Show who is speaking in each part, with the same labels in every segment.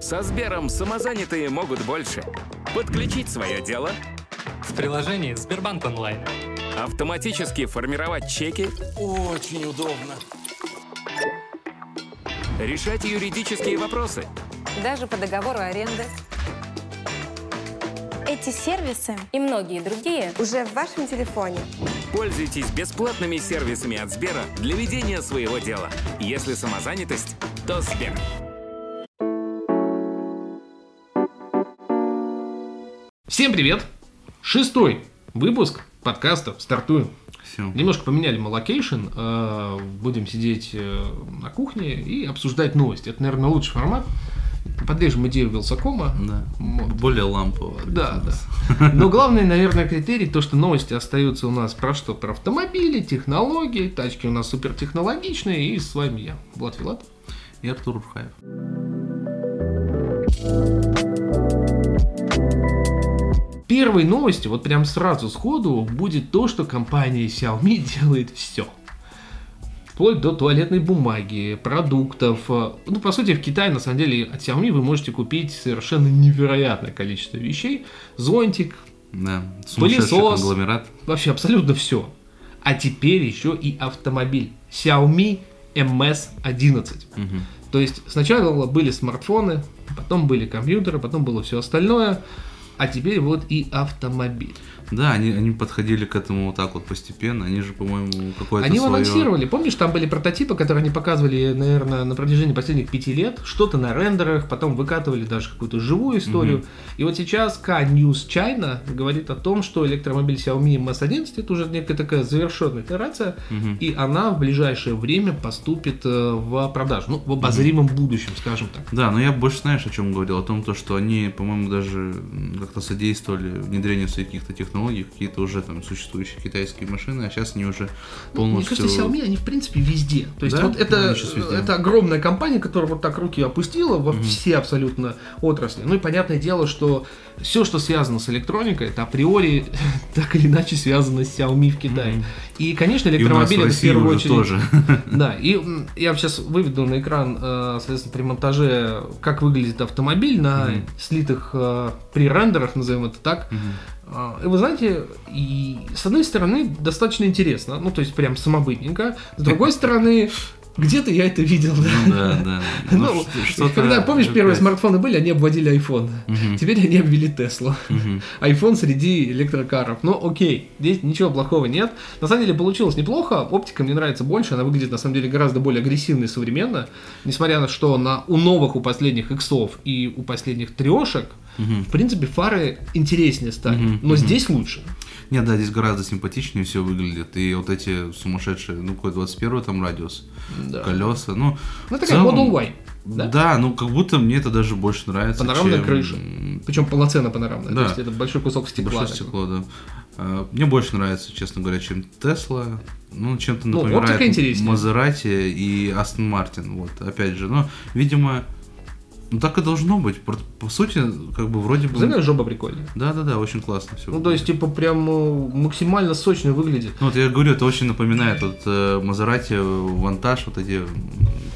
Speaker 1: Со Сбером самозанятые могут больше. Подключить свое дело,
Speaker 2: В приложении Сбербанк онлайн.
Speaker 1: автоматически формировать чеки,
Speaker 3: Очень удобно.
Speaker 1: решать юридические вопросы,
Speaker 4: Даже по договору аренды.
Speaker 5: Эти сервисы и многие другие
Speaker 6: уже в вашем телефоне.
Speaker 1: Пользуйтесь бесплатными сервисами от Сбера для ведения своего дела. Если самозанятость, то Сбер.
Speaker 7: Всем привет! Шестой выпуск подкаста «Стартуем».
Speaker 8: Все.
Speaker 7: Немножко поменяли мы location, э, будем сидеть э, на кухне и обсуждать новости. Это, наверное, лучший формат. Подрежем идею Wylsacom а.
Speaker 8: Да.
Speaker 7: Вот.
Speaker 8: Более лампово.
Speaker 7: Да, да. Но главный, наверное, критерий, то, что новости остаются у нас про что? Про автомобили, технологии, тачки у нас супертехнологичные, и с вами я, Влад Филатов.
Speaker 8: И Артур Урхаев.
Speaker 7: Первой новостью, вот прям сразу сходу, будет то, что компания Xiaomi делает все. Вплоть до туалетной бумаги, продуктов. Ну, по сути, в Китае, на самом деле, от Xiaomi вы можете купить совершенно невероятное количество вещей. Зонтик,
Speaker 8: Да.
Speaker 7: Пылесос.
Speaker 8: конгломерат.
Speaker 7: вообще абсолютно все. А теперь еще и автомобиль. Xiaomi MS-11.
Speaker 8: Мгм.
Speaker 7: То есть сначала были смартфоны, потом были компьютеры, потом было все остальное, а теперь вот и автомобиль.
Speaker 8: Да, они, они подходили к этому вот так вот постепенно. Они же, по-моему, какое-то
Speaker 7: Они
Speaker 8: свое...
Speaker 7: анонсировали, помнишь, там были прототипы, которые они показывали, наверное, на протяжении последних пяти лет, что-то на рендерах, потом выкатывали даже какую-то живую историю. И вот сейчас K-News China говорит о том, что электромобиль Xiaomi MS-11 это уже некая такая завершенная итерация,
Speaker 8: Мгм.
Speaker 7: и она в ближайшее время поступит э, в продажу, ну, в обозримом будущем, скажем так.
Speaker 8: Да, но я больше знаешь, о чем говорил? О том, то, что они, по-моему, даже как-то содействовали внедрению своих каких-то технологий, какие-то уже там существующие китайские машины, а сейчас они уже
Speaker 7: Ну, Мне
Speaker 8: полностью...
Speaker 7: кажется, Xiaomi, они в принципе везде. То есть
Speaker 8: Да?
Speaker 7: вот это, это огромная компания, которая вот так руки опустила во все абсолютно отрасли. Ну и понятное дело, что все, что связано с электроникой, это априори так или иначе связано с Xiaomi в Китае.
Speaker 8: Мгм.
Speaker 7: И, конечно,
Speaker 8: И
Speaker 7: электромобили
Speaker 8: в
Speaker 7: это в первую очередь.
Speaker 8: тоже.
Speaker 7: Да, и я сейчас выведу на экран, э, соответственно, при монтаже, как выглядит автомобиль на
Speaker 8: Мгм.
Speaker 7: слитых э, пререндерах, назовем это так. А, И вы знаете, и с одной стороны достаточно интересно, ну то есть прям самобытненько, с другой стороны где-то я это видел. да.
Speaker 8: Ну да, да.
Speaker 7: Ну,
Speaker 8: что- что-то
Speaker 7: когда, помнишь, первые смартфоны были, они обводили iPhone. Теперь они обвели.
Speaker 8: Мгм.
Speaker 7: iPhone среди электрокаров. Ну, окей, здесь ничего плохого нет. На самом деле получилось неплохо. Оптика мне нравится больше. Она выглядит, на самом деле, гораздо более агрессивно и современно. Несмотря на что на, у новых, у последних иксов и у последних трешек, в принципе, фары интереснее стали. Но здесь лучше.
Speaker 8: Нет, да, здесь гораздо симпатичнее все выглядит. И вот эти сумасшедшие, ну, какой 21 там радиус,
Speaker 7: Да.
Speaker 8: колеса, ну...
Speaker 7: Ну, такая
Speaker 8: целом,
Speaker 7: Model Y.
Speaker 8: Да?
Speaker 7: Да?
Speaker 8: ну, как будто мне это даже больше нравится,
Speaker 7: Панорамная
Speaker 8: чем,
Speaker 7: крыша. Причем полноценно панорамная.
Speaker 8: Да.
Speaker 7: То есть это большой кусок стекла.
Speaker 8: Большое
Speaker 7: такой.
Speaker 8: стекло, да. А, Мне больше нравится, честно говоря, чем Тесла. Ну, чем-то
Speaker 7: Ну,
Speaker 8: напоминает
Speaker 7: интереснее.
Speaker 8: Мазерати и Астон Мартин. Вот, опять же. Но, видимо, ну так и должно быть. По, сути, как бы вроде бы...
Speaker 7: Задняя жопа прикольная.
Speaker 8: Да, да, да, очень классно все.
Speaker 7: Ну, то есть, типа, прям э, максимально сочно выглядит.
Speaker 8: Ну, вот я говорю, это очень напоминает вот э, Мазерати, Вантаж, вот эти,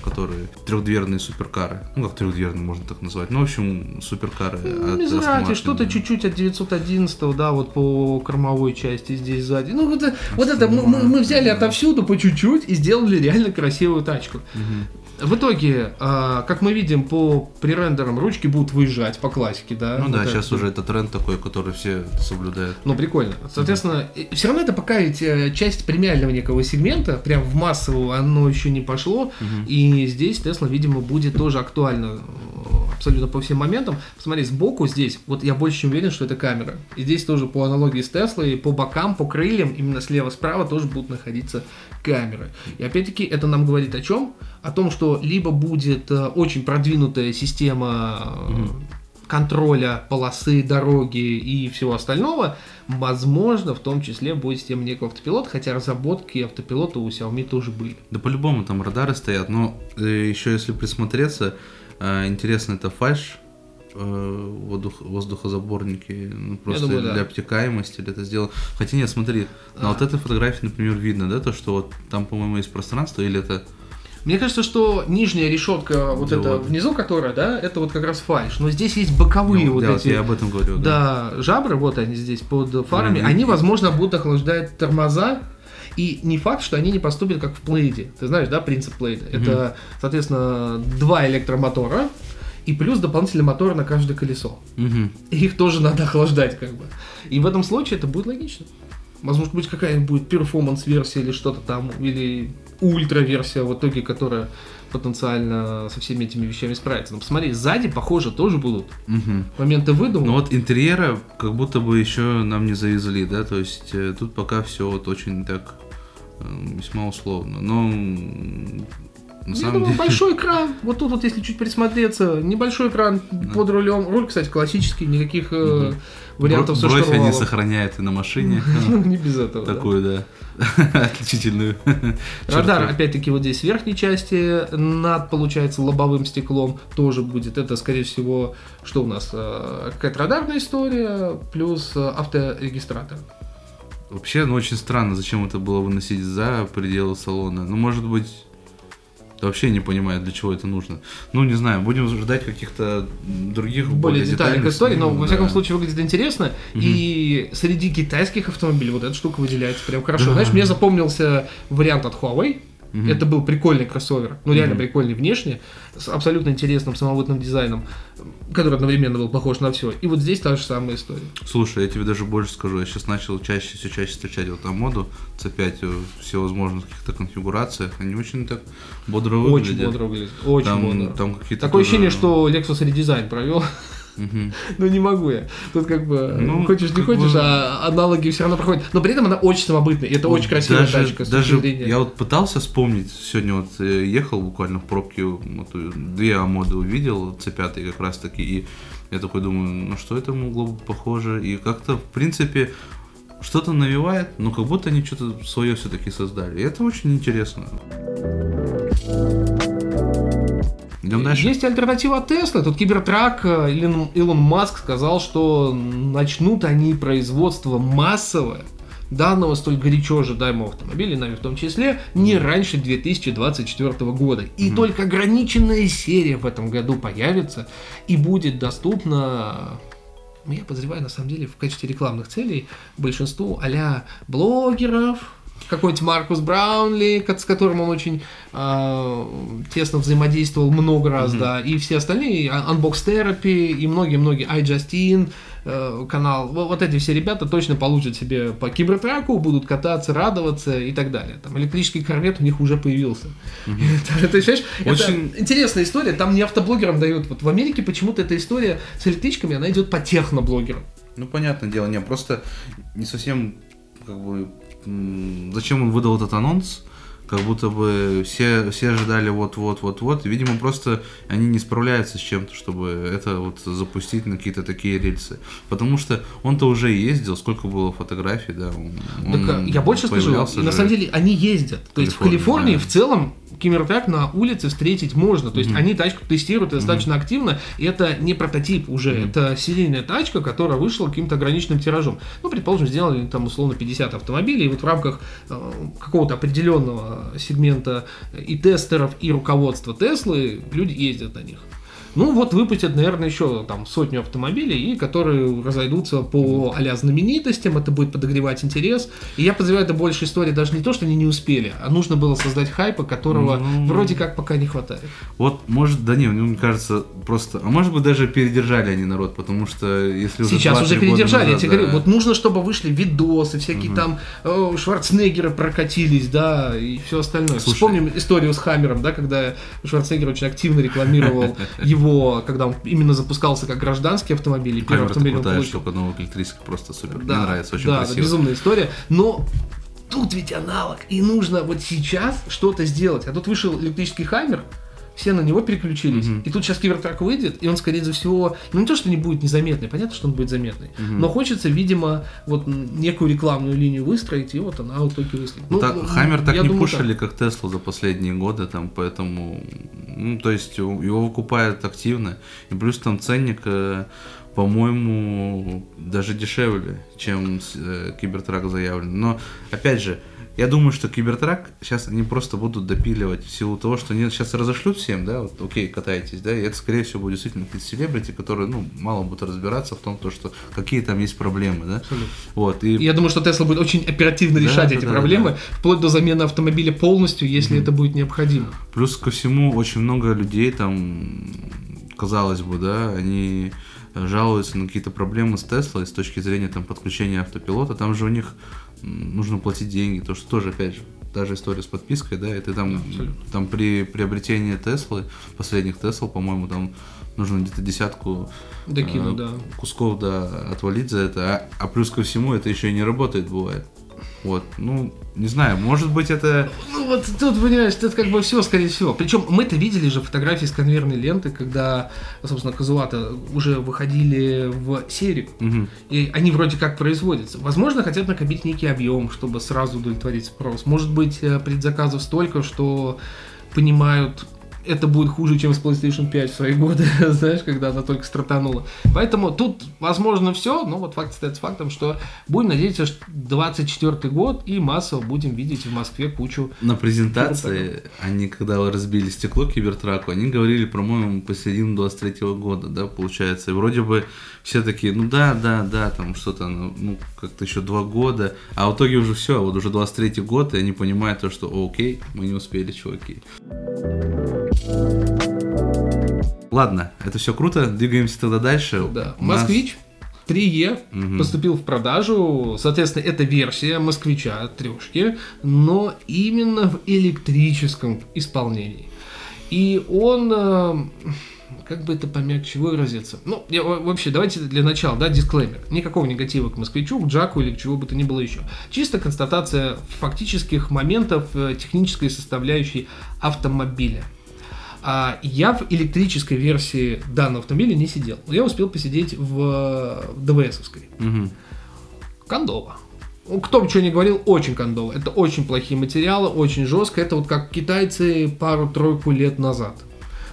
Speaker 8: которые трехдверные суперкары. Ну, как трехдверные можно так назвать. Ну, в общем, суперкары.
Speaker 7: Мизрати,
Speaker 8: Martin.
Speaker 7: что-то чуть-чуть от 911, да, вот по кормовой части здесь сзади. Ну, вот, это- вот это мы, мы- взяли отовсюду по чуть-чуть и сделали реально красивую тачку.
Speaker 8: Мгм.
Speaker 7: В итоге, а, как мы видим по пререндерам, ручки будут выезжать по классике, да.
Speaker 8: Ну да,
Speaker 7: Вот
Speaker 8: сейчас
Speaker 7: это.
Speaker 8: уже это тренд такой, который все соблюдают.
Speaker 7: Ну, прикольно. Соответственно, все равно это пока ведь э, часть премиального некого сегмента, прям в массового оно еще не пошло. И здесь Tesla, видимо, будет тоже актуально э, абсолютно по всем моментам. Посмотри, сбоку здесь, вот я больше чем уверен, что это камера. И здесь тоже по аналогии с Теслой, по бокам, по крыльям, именно слева-справа тоже будут находиться камеры. И опять-таки это нам говорит о чем? О том, что либо будет э, очень продвинутая система э, контроля полосы, дороги и всего остального, возможно, в том числе будет система некого автопилота, хотя разработки автопилота у Xiaomi тоже были.
Speaker 8: Да по-любому там радары стоят, но еще если присмотреться, э, интересно это фальш, э, воздух- воздухозаборники, ну, просто
Speaker 7: думаю, да.
Speaker 8: для обтекаемости или это сделано. Хотя нет, смотри, на
Speaker 7: А.
Speaker 8: вот этой фотографии, например, видно, да, то, что вот там, по-моему, есть пространство, или это...
Speaker 7: Мне кажется, что нижняя решетка, вот
Speaker 8: Да
Speaker 7: эта
Speaker 8: вот.
Speaker 7: внизу, которая, да, это вот как раз фальш. Но здесь есть боковые
Speaker 8: Ну,
Speaker 7: вот
Speaker 8: да,
Speaker 7: эти.
Speaker 8: я об этом говорю.
Speaker 7: Да, жабры, вот они здесь под фарами,
Speaker 8: Мгм.
Speaker 7: они, возможно, будут охлаждать тормоза. И не факт, что они не поступят как в плейде. Ты знаешь, да, принцип плейда? Это, соответственно, два электромотора и плюс дополнительный мотор на каждое колесо. И их тоже надо охлаждать, как бы. И в этом случае это будет логично. Возможно, быть какая-нибудь будет перформанс-версия или что-то там, или ультра-версия в итоге, которая потенциально со всеми этими вещами справится. Но посмотри, сзади, похоже, тоже будут
Speaker 8: Мгм.
Speaker 7: моменты выдума.
Speaker 8: Ну вот интерьера как будто бы еще нам не завезли, да, то есть э, тут пока все вот очень так э, весьма условно. Но на
Speaker 7: Я
Speaker 8: самом
Speaker 7: думаю,
Speaker 8: деле...
Speaker 7: большой экран. Вот тут вот, если чуть присмотреться, небольшой экран под рулем. Руль, кстати, классический, никаких э, вариантов со
Speaker 8: Бро- Бровь они сохраняют и на машине.
Speaker 7: Ну, не без этого. да.
Speaker 8: Такую, да, отличительную
Speaker 7: Радар, опять-таки, вот здесь в верхней части, над, получается, лобовым стеклом тоже будет. Это, скорее всего, что у нас? э, Какая-то радарная история, плюс э, авторегистратор.
Speaker 8: Вообще, ну очень странно, зачем это было выносить за пределы салона. Ну, может быть, вообще не понимаю, для чего это нужно. Ну, не знаю, будем ждать каких-то других
Speaker 7: более детальных историй, но во всяком
Speaker 8: да.
Speaker 7: случае выглядит интересно. И среди китайских автомобилей вот эта штука выделяется прям хорошо.
Speaker 8: Да.
Speaker 7: Знаешь, мне запомнился вариант от Huawei.
Speaker 8: Мгм.
Speaker 7: Это был прикольный кроссовер, ну реально
Speaker 8: Мгм.
Speaker 7: прикольный внешне, с абсолютно интересным самобытным дизайном, который одновременно был похож на все. И вот здесь та же самая история.
Speaker 8: Слушай, я тебе даже больше скажу, я сейчас начал чаще, все чаще встречать вот там моду C5 в всевозможных каких-то конфигурациях, они очень так бодро
Speaker 7: Очень
Speaker 8: выглядят.
Speaker 7: бодро выглядит. Очень
Speaker 8: там,
Speaker 7: бодро.
Speaker 8: там какие-то
Speaker 7: Такое
Speaker 8: тоже-
Speaker 7: ощущение, что Lexus редизайн провел. Ну не могу я. Тут как бы
Speaker 8: Ну,
Speaker 7: хочешь не хочешь,
Speaker 8: бы-
Speaker 7: а аналоги все равно проходят. Но при этом она очень самобытная. И это
Speaker 8: Вот
Speaker 7: очень красивая
Speaker 8: даже,
Speaker 7: тачка.
Speaker 8: Даже я вот пытался вспомнить, сегодня вот э, ехал буквально в пробке, вот, э, две амоды увидел, C5 как раз таки, и я такой думаю, ну что это могло бы похоже, и как-то в принципе что-то навевает, но как будто они что-то свое все-таки создали. И это очень интересно. Идем дальше.
Speaker 7: Есть альтернатива Tesla. Тут Кибертрак, э, Илон, Илон Маск сказал, что начнут они производство массовое данного столь горячо ожидаемого автомобиля, нами в том числе, не раньше 2024 года. И только ограниченная серия в этом году появится и будет доступна я подозреваю, на самом деле, в качестве рекламных целей большинству а блогеров, какой-нибудь Маркус Браунли, с которым он очень а, тесно взаимодействовал много раз, да, и все остальные, Unbox Therapy и многие-многие, iJustine, э, канал, Во- вот эти все ребята точно получат себе по кибертраку, будут кататься, радоваться и так далее. Там электрический корвет у них уже появился. Это, это, знаешь, это
Speaker 8: Очень-
Speaker 7: интересная история, там не автоблогерам дают. Вот в Америке почему-то эта история с электричками, она идет по техноблогерам.
Speaker 8: Ну, понятное дело, не, просто не совсем, как бы, зачем он выдал этот анонс, как будто бы все, все ожидали вот-вот-вот-вот, видимо, просто они не справляются с чем-то, чтобы это вот запустить на какие-то такие рельсы. Потому что он-то уже ездил, сколько было фотографий, да, он,
Speaker 7: Так,
Speaker 8: он
Speaker 7: я больше скажу, на самом деле они ездят. То есть в
Speaker 8: Калифорнии,
Speaker 7: Калифорнии
Speaker 8: да.
Speaker 7: в целом Кимертрак на улице встретить можно. То есть они тачку тестируют достаточно активно. И это не прототип уже, это серийная тачка, которая вышла каким-то ограниченным тиражом. Ну, предположим, сделали там условно 50 автомобилей, и вот в рамках э, какого-то определенного сегмента и тестеров, и руководства Теслы люди ездят на них. Ну вот выпустят, наверное, еще там сотню автомобилей, и которые разойдутся по а знаменитостям, это будет подогревать интерес. И я подозреваю, это больше история даже не то, что они не успели, а нужно было создать хайпа, которого
Speaker 8: Ну.
Speaker 7: вроде как пока не хватает.
Speaker 8: Вот, может, да не, мне кажется, просто, а может быть, даже передержали они народ, потому что если уже
Speaker 7: Сейчас уже
Speaker 8: 2-3 года
Speaker 7: передержали, я
Speaker 8: назад,
Speaker 7: тебе
Speaker 8: да,
Speaker 7: говорю, вот нужно, чтобы вышли видосы, всякие там э, Шварценеггеры прокатились, да, и все остальное.
Speaker 8: Слушай.
Speaker 7: Вспомним историю с Хаммером, да, когда Шварценеггер очень активно рекламировал его, когда он именно запускался как гражданский автомобиль, и первый автомобиль он
Speaker 8: крутая
Speaker 7: получил.
Speaker 8: штука, новая электрическая, просто супер.
Speaker 7: Да,
Speaker 8: Мне нравится, очень
Speaker 7: да,
Speaker 8: красиво.
Speaker 7: да, безумная история. Но тут ведь аналог, и нужно вот сейчас что-то сделать. А тут вышел электрический Хаммер, все на него переключились.
Speaker 8: Мгм.
Speaker 7: И тут сейчас Кибертрак выйдет, и он, скорее всего, ну не то, что не будет незаметный, понятно, что он будет заметный, но хочется, видимо, вот некую рекламную линию выстроить, и вот она в итоге выстрелит.
Speaker 8: Ну, так,
Speaker 7: ну,
Speaker 8: Хаммер так не
Speaker 7: думаю,
Speaker 8: пушили, как Теслу за последние годы, там, поэтому, ну, то есть его выкупают активно, и плюс там ценник, э, по-моему, даже дешевле, чем э, Кибертрак заявлен. Но, опять же, Я думаю, что Кибертрак сейчас они просто будут допиливать в силу того, что они сейчас разошлют всем, да, вот, окей, катайтесь, да, и это, скорее всего, будет действительно какие-то селебрити, которые, ну, мало будут разбираться в том, то, что какие там есть проблемы, да.
Speaker 7: Абсолютно.
Speaker 8: Вот, и...
Speaker 7: Я думаю, что Тесла будет очень оперативно
Speaker 8: Да,
Speaker 7: решать
Speaker 8: да,
Speaker 7: эти
Speaker 8: да,
Speaker 7: проблемы,
Speaker 8: да.
Speaker 7: вплоть до замены автомобиля полностью, если это будет необходимо.
Speaker 8: Плюс ко всему, очень много людей там, казалось бы, да, они жалуются на какие-то проблемы с Теслой с точки зрения там подключения автопилота. Там же у них нужно платить деньги, то что тоже, опять же, та же история с подпиской, да, и ты там, там при приобретении Теслы, последних Тесл, по-моему, там нужно где-то десятку
Speaker 7: Докину,
Speaker 8: э,
Speaker 7: да.
Speaker 8: кусков, да, отвалить за это, а, а плюс ко всему это еще и не работает, бывает. Вот, ну, не знаю, может быть это...
Speaker 7: Ну вот тут, понимаешь, это как бы все, скорее всего. Причем мы-то видели же фотографии с конвейерной ленты, когда, собственно, Казуата уже выходили в серию.
Speaker 8: Мгм.
Speaker 7: И они вроде как производятся. Возможно, хотят накопить некий объем, чтобы сразу удовлетворить спрос. Может быть, э, предзаказов столько, что понимают, это будет хуже, чем с PlayStation 5 в свои годы, знаешь, когда она только стартанула. Поэтому тут, возможно, все, но вот факт остается фактом, что будем надеяться, что 24 год и массово будем видеть в Москве кучу
Speaker 8: На презентации, они когда разбили стекло Кибертраку, они говорили, по-моему, по середину 23 года, да, получается. И вроде бы все такие, ну да, да, да, там что-то, ну, как-то еще два года. А в итоге уже все, вот уже 23 год, и они понимают то, что окей, мы не успели, чуваки. Ладно, это все круто, двигаемся тогда дальше.
Speaker 7: Да.
Speaker 8: У нас-
Speaker 7: Москвич 3Е
Speaker 8: Мгм.
Speaker 7: поступил в продажу. Соответственно, это версия москвича трешки, но именно в электрическом исполнении. И он, э, как бы это помягче выразиться. Ну, я, во- вообще, давайте для начала, да, дисклеймер. Никакого негатива к москвичу, к Джаку или к чего бы то ни было еще. Чисто констатация фактических моментов э, технической составляющей автомобиля. А я в электрической версии данного автомобиля не сидел. Но я успел посидеть в ДВСовской.
Speaker 8: Мгм.
Speaker 7: Кондово. Ну, Кто бы что ни говорил, очень кондово. Это очень плохие материалы, очень жестко. Это вот как китайцы пару-тройку лет назад.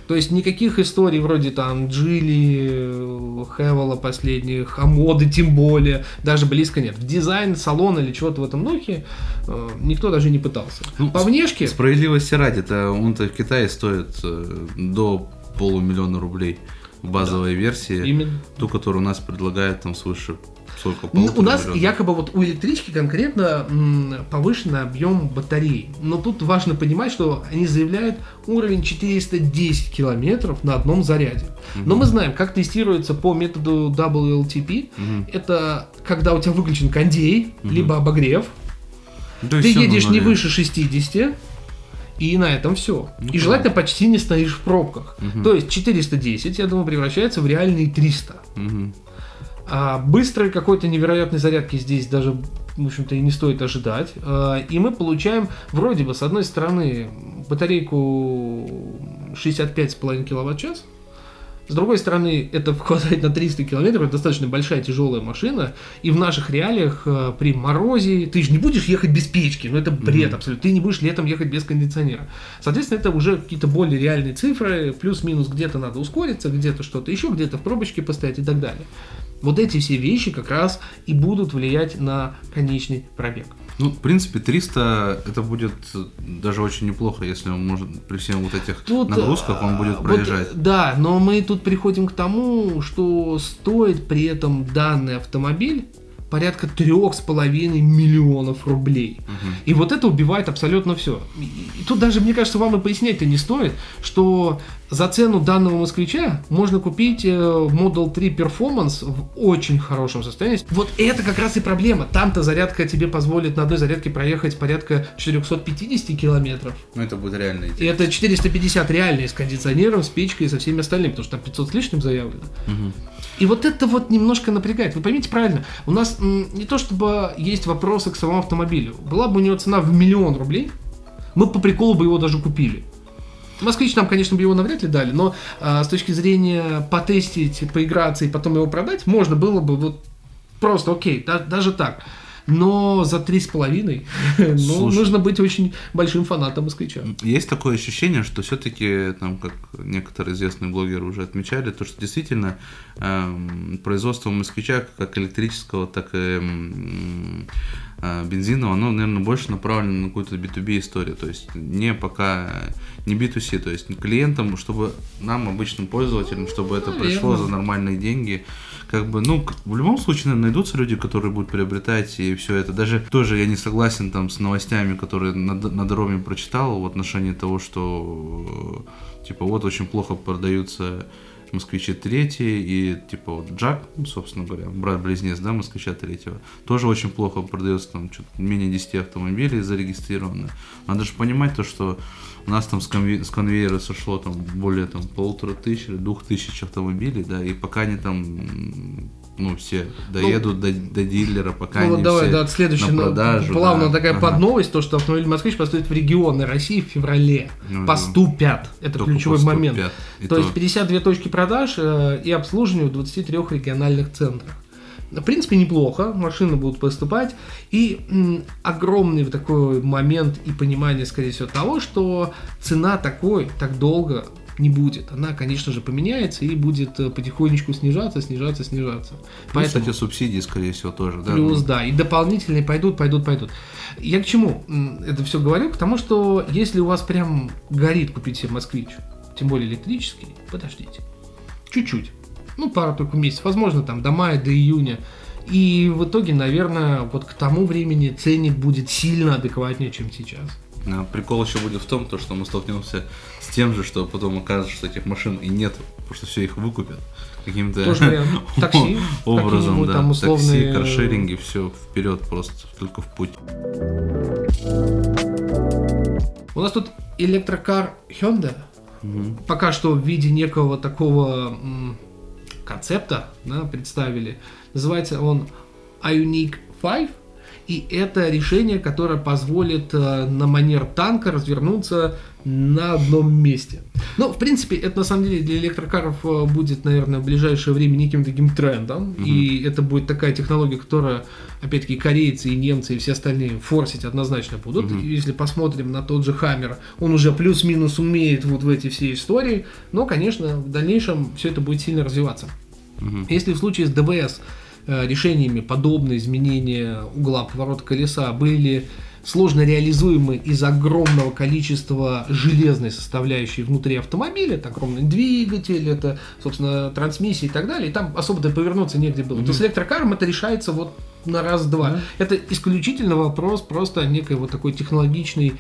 Speaker 7: То есть никаких историй вроде там Джили, Хевела последних, Амоды тем более, даже близко нет. В дизайн салона или чего-то в этом духе э, никто даже не пытался.
Speaker 8: Ну,
Speaker 7: По внешке...
Speaker 8: Справедливости ради, то он-то в Китае стоит э, до полумиллиона рублей базовой версии.
Speaker 7: Именно.
Speaker 8: Ту, которую у нас предлагают там свыше сколько?
Speaker 7: Ну, у нас
Speaker 8: миллионов.
Speaker 7: якобы вот у электрички конкретно м, повышенный объем батареи. Но тут важно понимать, что они заявляют уровень 410 километров на одном заряде. Но мы знаем, как тестируется по методу WLTP.
Speaker 8: Мгм.
Speaker 7: Это когда у тебя выключен кондей, либо обогрев.
Speaker 8: Есть
Speaker 7: Ты едешь не выше 60, и на этом все.
Speaker 8: Ну,
Speaker 7: и желательно почти не стоишь в пробках. То есть 410, я думаю, превращается в реальные 300.
Speaker 8: Мгм.
Speaker 7: А быстрой какой-то невероятной зарядки здесь даже, в общем-то, и не стоит ожидать. А, И мы получаем, вроде бы, с одной стороны, батарейку 65,5 киловатт-час, с другой стороны, это хватает на 300 километров, это достаточно большая тяжелая машина, и в наших реалиях э, при морозе ты же не будешь ехать без печки, ну это бред абсолютно, ты не будешь летом ехать без кондиционера. Соответственно, это уже какие-то более реальные цифры, плюс-минус где-то надо ускориться, где-то что-то еще, где-то в пробочке постоять и так далее. Вот эти все вещи как раз и будут влиять на конечный пробег.
Speaker 8: Ну, в принципе, 300 это будет даже очень неплохо, если он может при всем вот этих
Speaker 7: Тут,
Speaker 8: нагрузках он
Speaker 7: а,
Speaker 8: будет
Speaker 7: вот,
Speaker 8: проезжать.
Speaker 7: да, но мы тут приходим к тому, что стоит при этом данный автомобиль порядка трех с половиной миллионов рублей. И вот это убивает абсолютно все. И тут даже, мне кажется, вам и пояснять-то не стоит, что за цену данного москвича можно купить э, Model 3 Performance в очень хорошем состоянии. Вот это как раз и проблема. Там-то зарядка тебе позволит на одной зарядке проехать порядка 450 километров.
Speaker 8: Ну, это будет реально
Speaker 7: И это 450 реальные с кондиционером, с печкой и со всеми остальными, потому что там 500 с лишним заявлено. И вот это вот немножко напрягает. Вы поймите правильно, у нас не то чтобы есть вопросы к самому автомобилю. Была бы у него цена в миллион рублей, мы по приколу бы его даже купили. Москвич нам, конечно, бы его навряд ли дали, но а, с точки зрения потестить, поиграться и потом его продать, можно было бы вот просто окей, да- даже так. Но за три с половиной ну, нужно быть очень большим фанатом москвича.
Speaker 8: Есть такое ощущение, что все-таки, там, как некоторые известные блогеры уже отмечали, то, что действительно эм, производство москвича, как электрического, так и м, э, бензинового, оно, наверное, больше направлено на какую-то B2B историю, то есть не пока не B2C, то есть клиентам, чтобы нам, обычным пользователям, чтобы это
Speaker 7: Наверное.
Speaker 8: пришло за нормальные деньги, как бы, ну, в любом случае, наверное, найдутся люди, которые будут приобретать и все это. Даже тоже я не согласен там с новостями, которые на, на дороге прочитал в отношении того, что э, типа вот очень плохо продаются москвичи третьи и типа вот Джак, ну, собственно говоря, брат-близнец, да, москвича третьего, тоже очень плохо продается, там что-то менее 10 автомобилей зарегистрировано. Надо же понимать то, что у нас там с, конве- с конвейера сошло там более там полутора тысяч или двух тысяч автомобилей, да, и пока они там, ну, все доедут до, до дилера, пока
Speaker 7: Ну
Speaker 8: они
Speaker 7: вот давай,
Speaker 8: все
Speaker 7: да, следующая
Speaker 8: на
Speaker 7: ну,
Speaker 8: продажу.
Speaker 7: плавно
Speaker 8: да.
Speaker 7: такая
Speaker 8: Ага.
Speaker 7: подновость, то, что автомобиль «Москвич» поступит в регионы России в феврале.
Speaker 8: Ну,
Speaker 7: поступят. Это ключевой
Speaker 8: поступят.
Speaker 7: момент.
Speaker 8: И
Speaker 7: то,
Speaker 8: то-
Speaker 7: есть 52 точки продаж э, и обслуживания в 23 региональных центрах. В принципе, неплохо, машины будут поступать. И м, огромный такой момент и понимание, скорее всего, того, что цена такой так долго не будет. Она, конечно же, поменяется и будет э, потихонечку снижаться, снижаться, снижаться.
Speaker 8: Ну, кстати, субсидии, скорее всего, тоже, да.
Speaker 7: Плюс, да, и дополнительные пойдут, пойдут, пойдут. Я к чему это все говорю? К тому, что если у вас прям горит купить себе москвич, тем более электрический, подождите. Чуть-чуть. Ну, пару только месяцев. Возможно, там до мая, до июня. И в итоге, наверное, вот к тому времени ценник будет сильно адекватнее, чем сейчас.
Speaker 8: А Прикол еще будет в том, то, что мы столкнемся с тем же, что потом окажется, что этих машин и нет, потому что все их выкупят каким-то.
Speaker 7: Такси,
Speaker 8: образом, да.
Speaker 7: там условные-
Speaker 8: Такси, каршеринги, все вперед просто, только в путь.
Speaker 7: У нас тут электрокар Hyundai. Пока что в виде некого такого м, концепта да, представили. Называется он Ioniq 5. И это решение, которое позволит э, на манер танка развернуться на одном месте. Ну, в принципе, это на самом деле для электрокаров э, будет, наверное, в ближайшее время неким таким трендом. И это будет такая технология, которая, опять-таки, корейцы и немцы и все остальные форсить однозначно будут. И Если посмотрим на тот же Хаммер, он уже плюс-минус умеет вот в эти все истории. Но, конечно, в дальнейшем все это будет сильно развиваться. Если в случае с ДВС решениями подобные изменения угла поворота колеса были сложно реализуемы из-за огромного количества железной составляющей внутри автомобиля, это огромный двигатель, это, собственно, трансмиссия и так далее, и там особо-то повернуться негде было. То с электрокаром это решается вот на раз-два. Это исключительно вопрос просто некой вот такой технологичной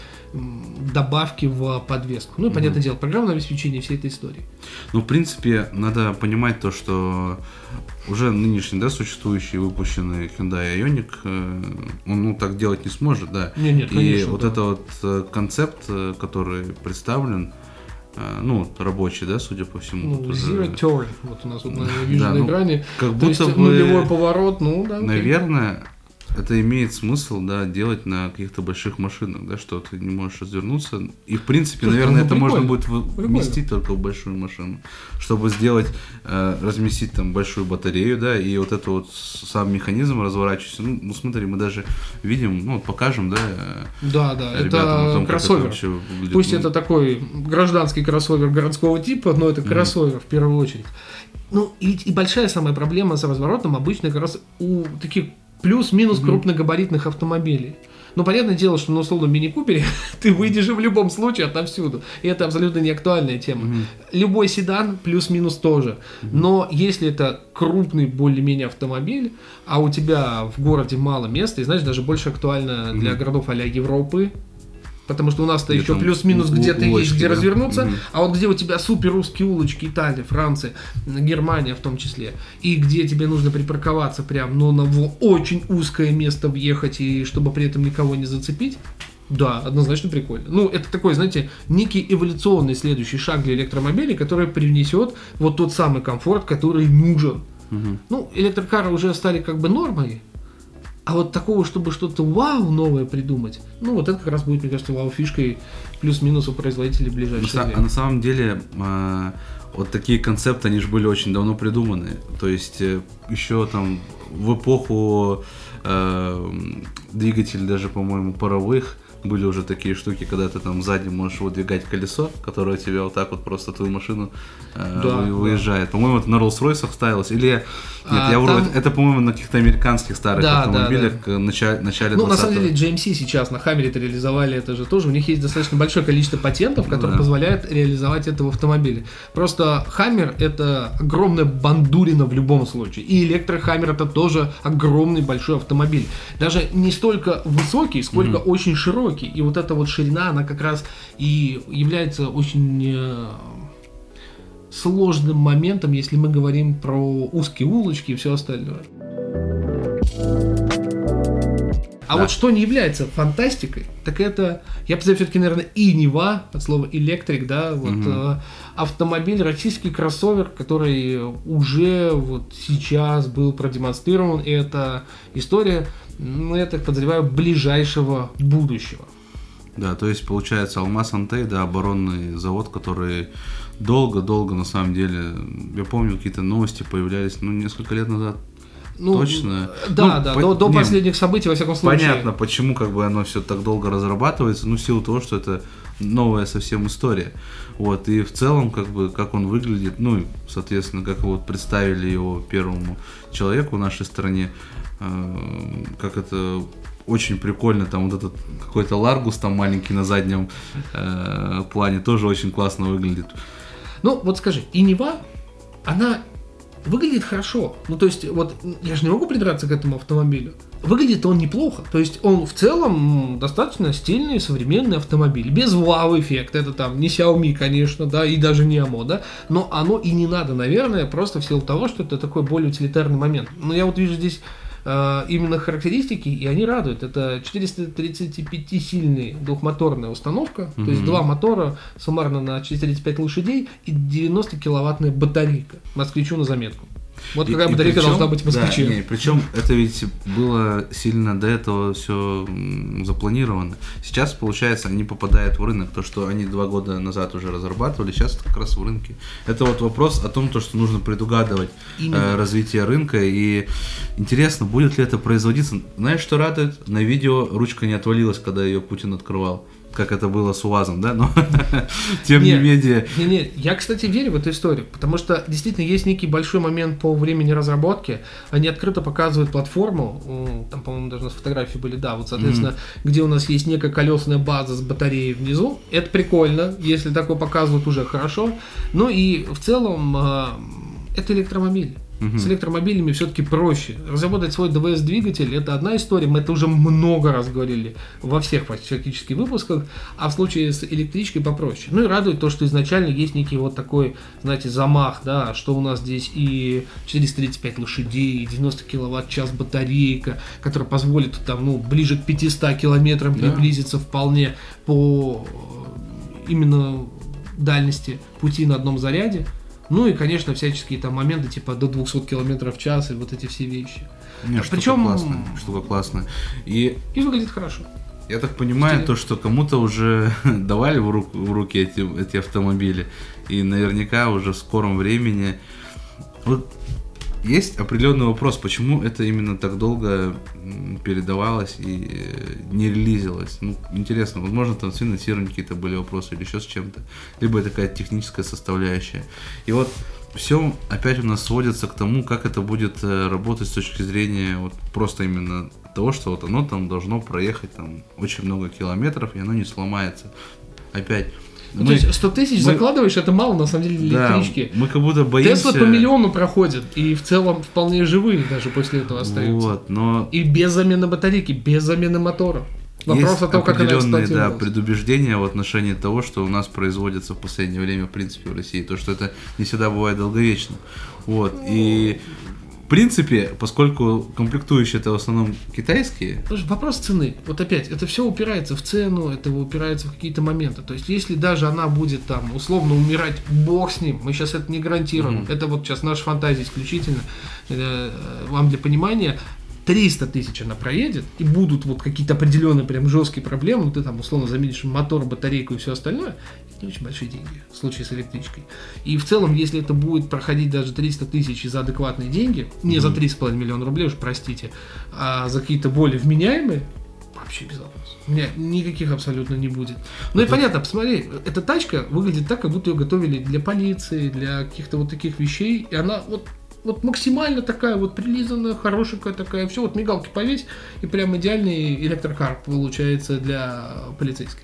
Speaker 7: добавки в подвеску. Ну и, понятное дело, программное обеспечение всей этой истории.
Speaker 8: Ну, в принципе, надо понимать то, что уже нынешний, да, существующий выпущенный Hyundai Ioniq, э, он, ну, так делать не сможет, да.
Speaker 7: Не, нет,
Speaker 8: И
Speaker 7: конечно,
Speaker 8: вот
Speaker 7: да.
Speaker 8: это вот э, концепт, э, который представлен, ну, рабочий, да, судя по всему.
Speaker 7: Ну, Zero Turn, вот у нас вот на, вижу
Speaker 8: Да, ну,
Speaker 7: экране.
Speaker 8: как
Speaker 7: То есть
Speaker 8: будто бы-
Speaker 7: нулевой поворот, ну да.
Speaker 8: Наверное, это имеет смысл, да, делать на каких-то больших машинах, да, что ты не можешь развернуться. И, в принципе,
Speaker 7: Слушай,
Speaker 8: наверное,
Speaker 7: ну,
Speaker 8: это можно будет
Speaker 7: Прикольно.
Speaker 8: вместить только в большую машину, чтобы сделать, э, разместить там большую батарею, да, и вот это вот сам механизм разворачивается. Ну, ну, смотри, мы даже видим, ну, вот покажем, да, э,
Speaker 7: Да, да,
Speaker 8: ребятам
Speaker 7: это
Speaker 8: том,
Speaker 7: кроссовер.
Speaker 8: это вообще выглядит.
Speaker 7: Пусть
Speaker 8: Ну,
Speaker 7: это такой гражданский кроссовер городского типа, но это кроссовер в первую очередь. Ну, и, и большая самая проблема с разворотом обычно как раз у таких плюс-минус крупногабаритных автомобилей. Ну, понятное дело, что на условном мини-купере ты выйдешь в любом случае отовсюду. И это абсолютно не актуальная тема. Любой седан плюс-минус тоже. Но если это крупный более-менее автомобиль, а у тебя в городе мало места, и знаешь, даже больше актуально для городов а Европы, Потому что у нас-то еще плюс-минус где-то есть где
Speaker 8: да?
Speaker 7: развернуться,
Speaker 8: Мгм.
Speaker 7: а вот где у тебя супер узкие улочки Италия, Франция, Германия в том числе, и где тебе нужно припарковаться прям, ну, на очень узкое место въехать, и чтобы при этом никого не зацепить, да, однозначно прикольно. Ну, это такой, знаете, некий эволюционный следующий шаг для электромобилей, который привнесет вот тот самый комфорт, который нужен. Ну, электрокары уже стали как бы нормой, а вот такого, чтобы что-то вау новое придумать, ну, вот это как раз будет, мне кажется, вау-фишкой плюс-минус у производителей в
Speaker 8: На
Speaker 7: ближайшее
Speaker 8: са- а на самом деле, а, вот такие концепты, они же были очень давно придуманы. То есть, э, еще там в эпоху э, двигателей даже, по-моему, паровых, были уже такие штуки, когда ты там сзади можешь выдвигать колесо, которое тебя вот так вот просто твою машину э,
Speaker 7: Да,
Speaker 8: вы-
Speaker 7: да.
Speaker 8: выезжает. По-моему, это на Rolls-Royce ставилось. Или нет,
Speaker 7: А,
Speaker 8: я
Speaker 7: там-
Speaker 8: это, это, по-моему, на каких-то американских старых
Speaker 7: Да, да,
Speaker 8: автомобилях
Speaker 7: да.
Speaker 8: к начале, начале
Speaker 7: Ну, на самом
Speaker 8: 20-го.
Speaker 7: деле, GMC сейчас на Хаммере-то реализовали это же тоже. У них есть достаточно большое количество патентов, которые
Speaker 8: Да.
Speaker 7: позволяют реализовать это в автомобиле. Просто Хаммер это огромная бандурина в любом случае. И электрохаммер это тоже огромный большой автомобиль. Даже не столько высокий, сколько очень широкий. И вот эта вот ширина, она как раз и является очень э, сложным моментом, если мы говорим про узкие улочки и все остальное. А
Speaker 8: Да.
Speaker 7: вот что не является фантастикой, так это, я позову все-таки, наверное, и Нева, от слова электрик, да, вот э, автомобиль, российский кроссовер, который уже вот сейчас был продемонстрирован, и это история, ну, я так подозреваю, ближайшего будущего.
Speaker 8: Да, то есть получается Алмаз Антей, да, оборонный завод, который долго-долго на самом деле, я помню, какие-то новости появлялись, ну, несколько лет назад.
Speaker 7: Ну,
Speaker 8: Точно?
Speaker 7: Да,
Speaker 8: Ну,
Speaker 7: да,
Speaker 8: по-
Speaker 7: до, до
Speaker 8: не,
Speaker 7: последних событий, во всяком случае.
Speaker 8: Понятно, почему как бы оно все так долго разрабатывается, ну, в силу того, что это новая совсем история. Вот, и в целом, как бы, как он выглядит, ну, и, соответственно, как вот представили его первому человеку в нашей стране, э, как это очень прикольно, там вот этот какой-то Ларгус там маленький на заднем э, плане тоже очень классно выглядит.
Speaker 7: Ну, вот скажи, и Нева, она выглядит хорошо. Ну, то есть, вот я же не могу придраться к этому автомобилю. Выглядит он неплохо. То есть, он в целом достаточно стильный, современный автомобиль. Без вау-эффекта. Это там не Xiaomi, конечно, да, и даже не AMO, да. Но оно и не надо, наверное, просто в силу того, что это такой более утилитарный момент. Но я вот вижу здесь именно характеристики, и они радуют. Это 435-сильная двухмоторная установка, то есть два мотора суммарно на 435 лошадей и 90-киловаттная батарейка. Москвичу на заметку. Вот какая батарейка
Speaker 8: причем-
Speaker 7: должна быть в москвиче.
Speaker 8: Да, не, причем это ведь было сильно до этого все запланировано. Сейчас, получается, они попадают в рынок. То, что они два года назад уже разрабатывали, сейчас это как раз в рынке. Это вот вопрос о том, то, что нужно предугадывать э, развитие рынка. И интересно, будет ли это производиться. Знаешь, что радует? На видео ручка не отвалилась, когда ее Путин открывал. Как это было с УАЗом, да? Но тем не менее.
Speaker 7: Не, не, я, кстати, верю в эту историю, потому что действительно есть некий большой момент по времени разработки. Они открыто показывают платформу, там, по-моему, даже у нас фотографии были, да, вот, соответственно, где у нас есть некая колесная база с батареей внизу. Это прикольно, если такое показывают, уже хорошо. Ну и в целом э, это электромобиль. С электромобилями все-таки проще. Разработать свой ДВС-двигатель это одна история, мы это уже много раз говорили во всех практически выпусках, а в случае с электричкой попроще. Ну и радует то, что изначально есть некий вот такой, знаете, замах, да, что у нас здесь и 435 лошадей, и 90 киловатт-час батарейка, которая позволит там, ну, ближе к 500 километрам
Speaker 8: Да.
Speaker 7: приблизиться вполне по э, именно дальности пути на одном заряде. Ну и, конечно, всяческие там моменты, типа до 200 км в час и вот эти все вещи.
Speaker 8: Не,
Speaker 7: А
Speaker 8: штука
Speaker 7: причем-
Speaker 8: классная, штука классная. И
Speaker 7: И выглядит хорошо.
Speaker 8: Я так понимаю,
Speaker 7: Стиле.
Speaker 8: то, что кому-то уже давали в, руку, в руки эти, эти автомобили. И наверняка уже в скором времени... Вот есть определенный вопрос, почему это именно так долго передавалось и э, не релизилось. Ну, интересно, возможно, там с финансированием какие-то были вопросы или еще с чем-то. Либо это какая-то техническая составляющая. И вот все опять у нас сводится к тому, как это будет э, работать с точки зрения вот просто именно того, что вот оно там должно проехать там очень много километров, и оно не сломается. Опять.
Speaker 7: Ну, то есть 100 тысяч
Speaker 8: мы-
Speaker 7: закладываешь, это мало на самом деле для
Speaker 8: да,
Speaker 7: электрички.
Speaker 8: мы как будто боимся.
Speaker 7: Теслы по миллиону проходят, и в целом вполне живые даже после этого остаются.
Speaker 8: Вот, но
Speaker 7: И без замены батарейки, без замены мотора. Вопрос
Speaker 8: есть
Speaker 7: о том, как
Speaker 8: определенные да, предубеждения в отношении того, что у нас производится в последнее время, в принципе, в России. То, что это не всегда бывает долговечно. Вот. И в принципе, поскольку комплектующие это в основном китайские,
Speaker 7: вопрос цены. Вот опять, это все упирается в цену, это упирается в какие-то моменты. То есть, если даже она будет там условно умирать, бог с ним, мы сейчас это не гарантируем. Это вот сейчас наша фантазия исключительно. Э, Вам для понимания, 300 тысяч она проедет, и будут вот какие-то определенные прям жесткие проблемы, ты там условно заменишь мотор, батарейку и все остальное, это не очень большие деньги в случае с электричкой. И в целом, если это будет проходить даже 300 тысяч за адекватные деньги, не за 3,5 миллиона рублей, уж простите, а за какие-то более вменяемые, вообще без вопросов. У меня никаких абсолютно не будет. Ну и понятно, посмотри, эта тачка выглядит так, как будто ее готовили для полиции, для каких-то вот таких вещей, и она вот вот максимально такая вот прилизанная, хорошенькая такая, все, вот мигалки повесь, и прям идеальный электрокар получается для полицейских.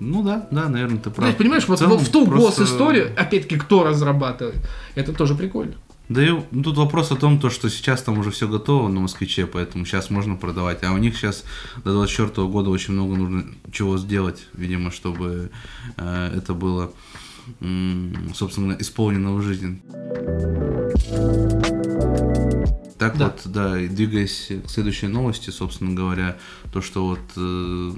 Speaker 8: Ну да, да, наверное, ты прав.
Speaker 7: есть, понимаешь, вот,
Speaker 8: целом
Speaker 7: вот в ту
Speaker 8: просто-
Speaker 7: госисторию, опять-таки, кто разрабатывает, это тоже прикольно.
Speaker 8: Да и ну, тут вопрос о том, то, что сейчас там уже все готово на москвиче, поэтому сейчас можно продавать. А у них сейчас до 24 года очень много нужно чего сделать, видимо, чтобы э, это было, м, собственно, исполнено в жизнь. Так
Speaker 7: Да.
Speaker 8: вот, да, и двигаясь к следующей новости, собственно говоря, то, что вот э,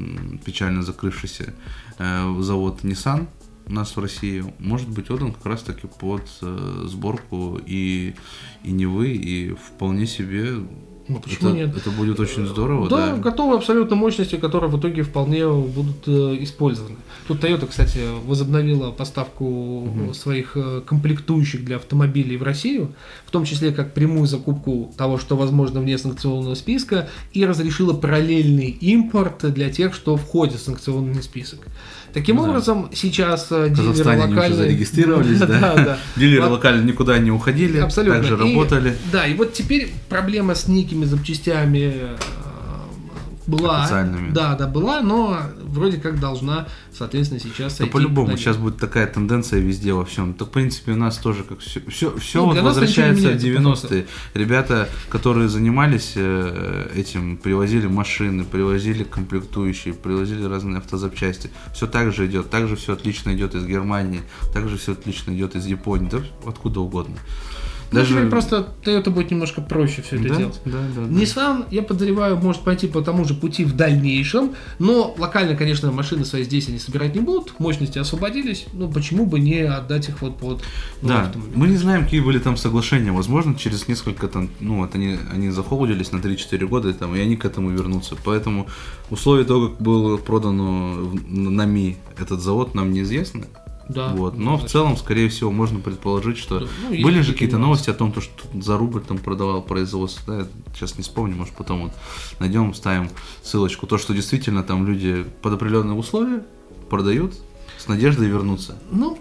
Speaker 8: печально закрывшийся э, завод Nissan у нас в России может быть отдан как раз таки под э, сборку и, и Невы, и вполне себе
Speaker 7: Ну, почему
Speaker 8: это,
Speaker 7: нет?
Speaker 8: это будет очень здорово,
Speaker 7: да,
Speaker 8: да.
Speaker 7: готовы абсолютно мощности, которые в итоге вполне будут э, использованы. Тут Toyota, кстати, возобновила поставку своих э, комплектующих для автомобилей в Россию, в том числе как прямую закупку того, что возможно вне санкционного списка, и разрешила параллельный импорт для тех, что входит в санкционный список. Таким
Speaker 8: Да.
Speaker 7: образом, сейчас э, дилеры локальные...
Speaker 8: зарегистрировались, да?
Speaker 7: Да, да.
Speaker 8: Дилеры
Speaker 7: Вот.
Speaker 8: локально никуда не уходили,
Speaker 7: Абсолютно.
Speaker 8: также
Speaker 7: И-
Speaker 8: работали.
Speaker 7: да, и вот теперь проблема с некими запчастями э, была. Да, да, была, но вроде как должна, соответственно, сейчас
Speaker 8: Да по-любому,
Speaker 7: на
Speaker 8: сейчас будет такая тенденция везде во всем. Так, в принципе, у нас тоже как все, все, все
Speaker 7: Ну, не
Speaker 8: возвращается в
Speaker 7: меняется, по
Speaker 8: 90-е. Ребята, которые занимались э, этим, привозили машины, привозили комплектующие, привозили разные автозапчасти. Все так же идет, так же все отлично идет из Германии, так же все отлично идет из Японии, да откуда угодно.
Speaker 7: Ну, теперь просто Toyota будет немножко проще все это
Speaker 8: да,
Speaker 7: делать.
Speaker 8: да, да, да.
Speaker 7: Nissan, я подозреваю, может пойти по тому же пути в дальнейшем, но локально, конечно, машины свои здесь они собирать не будут, мощности освободились, ну почему бы не отдать их вот под новый
Speaker 8: Да,
Speaker 7: автомобиль?
Speaker 8: мы не знаем, какие были там соглашения. Возможно, через несколько там, ну вот они, они захолодились на 3-4 года, и, там, и они к этому вернутся. Поэтому условия того, как было продано на МИ этот завод, нам неизвестно.
Speaker 7: Да.
Speaker 8: вот. Но в целом, скорее всего, можно предположить, что
Speaker 7: Да, ну,
Speaker 8: были же какие-то новости о том, то, что за рубль там продавал производство. Да, я сейчас не вспомню, может потом вот найдем, ставим ссылочку. То, что действительно там люди под определенные условия продают с надеждой вернуться.
Speaker 7: Ну,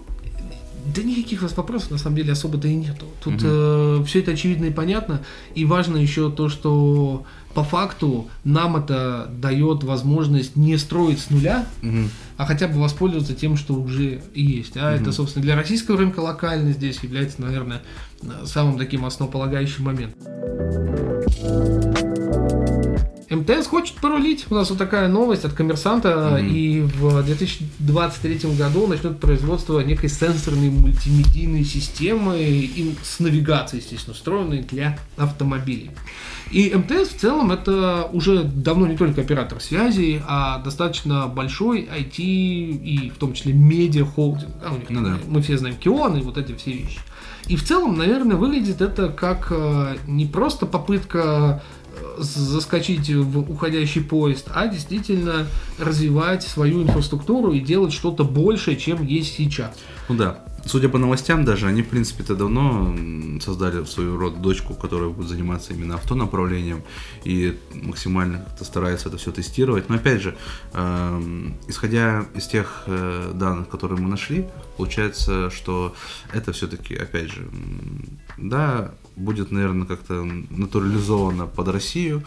Speaker 7: да никаких у нас вопросов на самом деле особо-то и нету. Тут все это очевидно и понятно. И важно еще то, что по факту нам это дает возможность не строить с нуля,
Speaker 8: Мгм.
Speaker 7: а хотя бы воспользоваться тем, что уже есть. А это, собственно, для российского рынка локально здесь является, наверное, самым таким основополагающим моментом. МТС хочет порулить. У нас вот такая новость от коммерсанта.
Speaker 8: Мгм.
Speaker 7: И в 2023 году начнет производство некой сенсорной мультимедийной системы и с навигацией, естественно, встроенной для автомобилей. И МТС в целом это уже давно не только оператор связи, а достаточно большой IT и в том числе медиа холдинг. Да,
Speaker 8: Ну да.
Speaker 7: Мы все знаем Кион и вот эти все вещи. И в целом, наверное, выглядит это как э, не просто попытка заскочить в уходящий поезд, а действительно развивать свою инфраструктуру и делать что-то большее, чем есть сейчас.
Speaker 8: Ну да. Судя по новостям даже, они, в принципе-то, давно создали свою род дочку, которая будет заниматься именно автонаправлением и максимально как-то старается это все тестировать. Но опять же, эм, исходя из тех э, данных, которые мы нашли, получается, что это все-таки, опять же, да, будет, наверное, как-то натурализовано под Россию,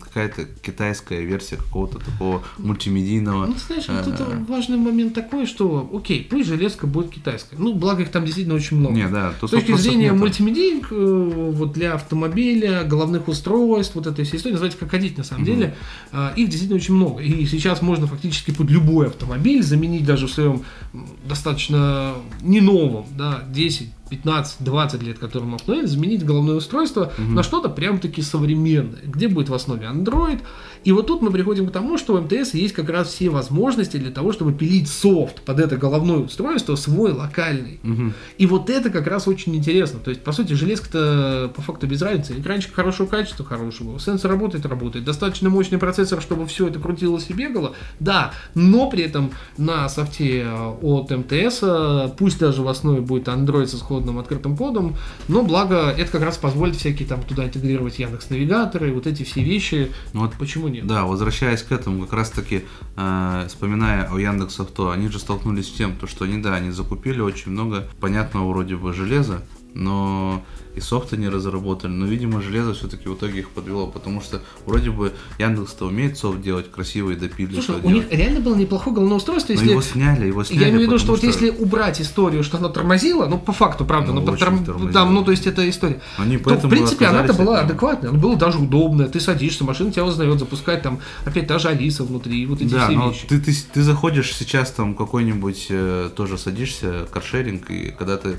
Speaker 8: какая-то китайская версия какого-то такого мультимедийного.
Speaker 7: Ну, знаешь, вот это
Speaker 8: э,
Speaker 7: важный момент такой, что, окей, пусть железка будет китайская. Ну, благо их там действительно очень много.
Speaker 8: Не, да,
Speaker 7: С
Speaker 8: тут
Speaker 7: точки зрения
Speaker 8: нету.
Speaker 7: мультимедийных, э, вот для автомобиля, головных устройств, вот этой всей истории, называется как хотите на самом деле, э, их действительно очень много. И сейчас можно фактически под любой автомобиль заменить даже в своем достаточно не новом, да, 10, 15, 20 лет, которому автомобиль, заменить головное устройство на что-то прям-таки современное, где будет в основе Android. И вот тут мы приходим к тому, что у МТС есть как раз все возможности для того, чтобы пилить софт под это головное устройство свой локальный.
Speaker 8: Мгм.
Speaker 7: И вот это как раз очень интересно. То есть, по сути, железка-то по факту без разницы. Экранчик хорошего качества, хорошего. Сенсор работает, работает. Достаточно мощный процессор, чтобы все это крутилось и бегало. Да, но при этом на софте э, от МТС, э, пусть даже в основе будет Android со бесплатным открытым кодом, но благо это как раз позволит всякие там туда интегрировать Яндекс навигаторы, вот эти все вещи.
Speaker 8: Ну вот,
Speaker 7: Почему нет?
Speaker 8: Да, возвращаясь к этому, как раз таки, э, вспоминая о Яндекс Авто, они же столкнулись с тем, то, что они, да, они закупили очень много понятного вроде бы железа, но и софта не разработали, но, видимо, железо все-таки в итоге их подвело, потому что вроде бы Яндекс-то умеет софт делать красивый, допили,
Speaker 7: Слушай,
Speaker 8: что
Speaker 7: у них
Speaker 8: делать.
Speaker 7: реально было неплохое головное устройство,
Speaker 8: Но
Speaker 7: если...
Speaker 8: его сняли, его сняли.
Speaker 7: Я имею в виду, что вот если убрать историю, что оно тормозило, ну, по факту, правда,
Speaker 8: Ну,
Speaker 7: потром- там, ну, то есть это история,
Speaker 8: Они
Speaker 7: то, в принципе, она-то была адекватная, она была даже удобная, ты садишься, машина тебя узнает, запускает там, опять та же Алиса внутри, вот эти
Speaker 8: Да,
Speaker 7: все
Speaker 8: но
Speaker 7: вещи.
Speaker 8: ты, ты, ты заходишь сейчас там какой-нибудь, э, тоже садишься, каршеринг, и когда ты,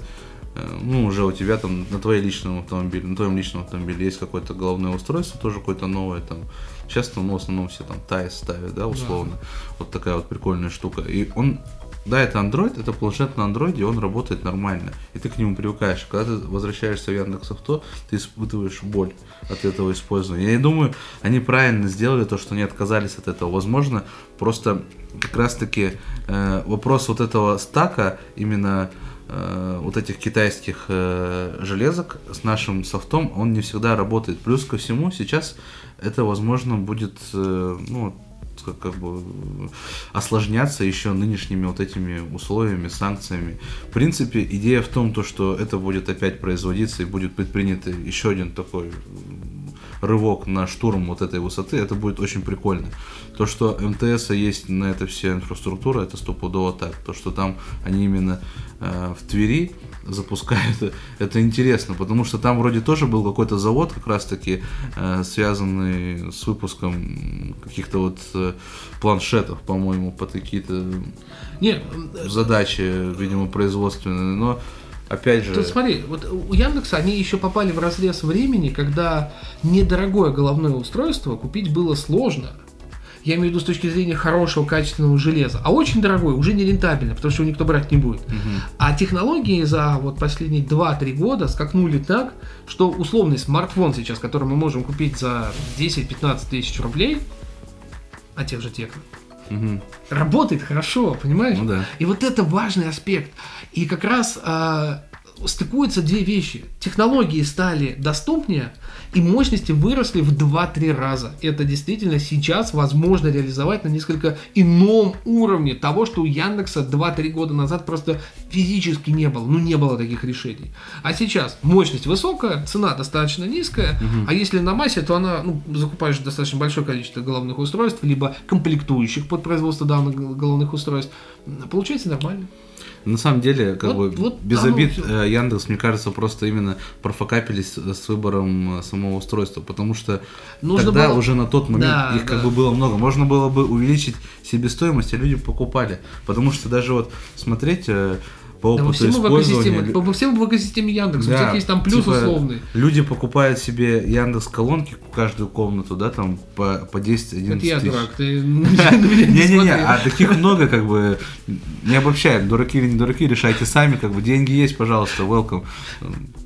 Speaker 8: ну, уже у тебя там на твоей личном автомобиле, на твоем личном автомобиле есть какое-то головное устройство, тоже какое-то новое там. Сейчас там, ну, в основном все там TAIS ставят, да, условно. Вот такая вот прикольная штука. И он, да, это Android, это планшет на андроиде, он работает нормально. И ты к нему привыкаешь. Когда ты возвращаешься в Яндекс Авто, ты испытываешь боль от этого использования. Я думаю, они правильно сделали то, что они отказались от этого. Возможно, просто как раз-таки э, вопрос вот этого стака, именно э, вот этих китайских э, железок с нашим софтом, он не всегда работает. Плюс ко всему, сейчас это, возможно, будет, э, ну, как, как бы осложняться еще нынешними вот этими условиями, санкциями. В принципе, идея в том, то, что это будет опять производиться и будет предпринят еще один такой рывок на штурм вот этой высоты, это будет очень прикольно. То, что МТС есть на это вся инфраструктура, это стопудово так. То, что там они именно э, в Твери запускают, это интересно, потому что там вроде тоже был какой-то завод, как раз таки э, связанный с выпуском каких-то вот э, планшетов, по-моему, под какие-то
Speaker 7: Не,
Speaker 8: задачи, видимо, производственные, но опять же...
Speaker 7: Тут смотри, вот у Яндекса они еще попали в разрез времени, когда недорогое головное устройство купить было сложно. Я имею в виду с точки зрения хорошего, качественного железа. А очень дорогое уже не рентабельно, потому что его никто брать не будет. А технологии за вот последние 2-3 года скакнули так, что условный смартфон сейчас, который мы можем купить за 10-15 тысяч рублей, а тех же техно,
Speaker 8: Мгм.
Speaker 7: работает хорошо, понимаешь?
Speaker 8: Ну да.
Speaker 7: И вот это важный аспект. И как раз а, стыкуются две вещи. Технологии стали доступнее, и мощности выросли в 2-3 раза. Это действительно сейчас возможно реализовать на несколько ином уровне того, что у Яндекса 2-3 года назад просто физически не было. Ну, не было таких решений. А сейчас мощность высокая, цена достаточно низкая, а если на массе, то она, ну, закупаешь достаточно большое количество головных устройств, либо комплектующих под производство данных гол- головных устройств. Получается нормально.
Speaker 8: На самом деле, как
Speaker 7: Вот-
Speaker 8: бы,
Speaker 7: вот
Speaker 8: без обид,
Speaker 7: всё.
Speaker 8: э, Яндекс, мне кажется, просто именно профокапились с выбором э, самого устройства, потому что
Speaker 7: Нужно
Speaker 8: тогда
Speaker 7: было-
Speaker 8: уже на тот момент
Speaker 7: Да,
Speaker 8: их как
Speaker 7: да.
Speaker 8: бы было много. Можно было бы увеличить себестоимость, а люди покупали. Потому что даже вот смотреть э, по
Speaker 7: Да
Speaker 8: опыту
Speaker 7: все мы в
Speaker 8: использования...
Speaker 7: экосистеме,
Speaker 8: лю-
Speaker 7: мы все мы в экосистеме Яндекса, у
Speaker 8: Да,
Speaker 7: всех есть там плюс
Speaker 8: типа,
Speaker 7: условный.
Speaker 8: Люди покупают себе Яндекс колонки в каждую комнату, да, там по, по 10-11
Speaker 7: Это я
Speaker 8: тысяч.
Speaker 7: дурак, ты
Speaker 8: Не-не-не, а таких много, как бы, не обобщаем, дураки или не дураки, решайте сами, как бы, деньги есть, пожалуйста, welcome.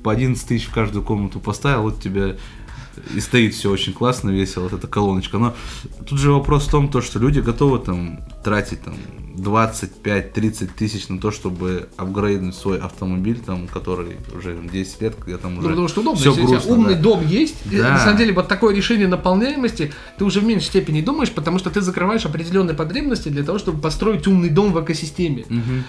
Speaker 8: По 11 тысяч в каждую комнату поставил, вот тебе и стоит все очень классно, весело, вот эта колоночка. Но тут же вопрос в том, то, что люди готовы там тратить там 25-30 тысяч на то, чтобы апгрейднуть свой автомобиль, там, который уже 10 лет, где там
Speaker 7: Ну,
Speaker 8: уже
Speaker 7: потому что удобно.
Speaker 8: все
Speaker 7: Если у тебя
Speaker 8: грустно.
Speaker 7: умный
Speaker 8: да.
Speaker 7: дом есть, и
Speaker 8: Да.
Speaker 7: на самом деле вот такое решение наполняемости ты уже в меньшей степени думаешь, потому что ты закрываешь определенные потребности для того, чтобы построить умный дом в экосистеме.
Speaker 8: Мгм.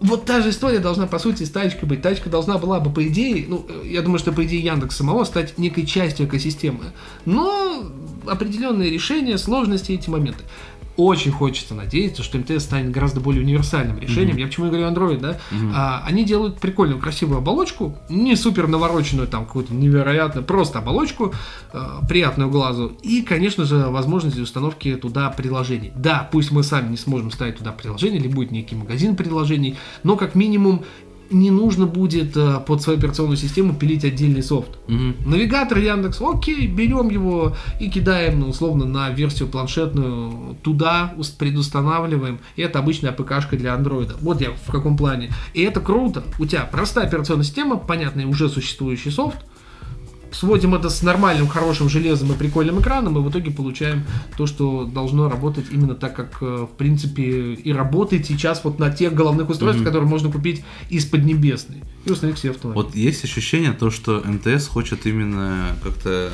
Speaker 7: Вот та же история должна, по сути, с тачкой быть. Тачка должна была бы, по идее, ну, я думаю, что по идее Яндекс самого стать некой частью экосистемы. Но определенные решения, сложности, эти моменты. Очень хочется надеяться, что МТС станет гораздо более универсальным решением. Я почему говорю Android, да? А, они делают прикольную, красивую оболочку, не супер навороченную, там, какую-то невероятную, просто оболочку, э, приятную глазу. И, конечно же, возможность установки туда приложений. Да, пусть мы сами не сможем ставить туда приложение, или будет некий магазин приложений, но как минимум не нужно будет э, под свою операционную систему пилить отдельный софт.
Speaker 8: Мгм.
Speaker 7: Навигатор Яндекс, окей, берем его и кидаем, ну, условно, на версию планшетную туда, ус- предустанавливаем. И это обычная АПКшка для андроида. Вот я в каком плане. И это круто. У тебя простая операционная система, понятный уже существующий софт, сводим это с нормальным, хорошим железом и прикольным экраном, и в итоге получаем то, что должно работать именно так, как, э, в принципе, и работает сейчас вот на тех головных устройствах, которые можно купить из Поднебесной и установить все автомобили.
Speaker 8: Вот есть ощущение то, что МТС хочет именно как-то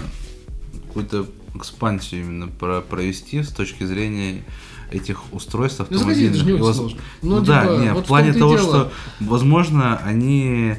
Speaker 8: какую-то экспансию именно про- провести с точки зрения этих устройств
Speaker 7: Ну, заходить это же не
Speaker 8: автомобильных.
Speaker 7: очень
Speaker 8: воз-
Speaker 7: сложно.
Speaker 8: Ну,
Speaker 7: Ну,
Speaker 8: да,
Speaker 7: типа,
Speaker 8: не,
Speaker 7: вот
Speaker 8: в плане того,
Speaker 7: дело.
Speaker 8: что, возможно, они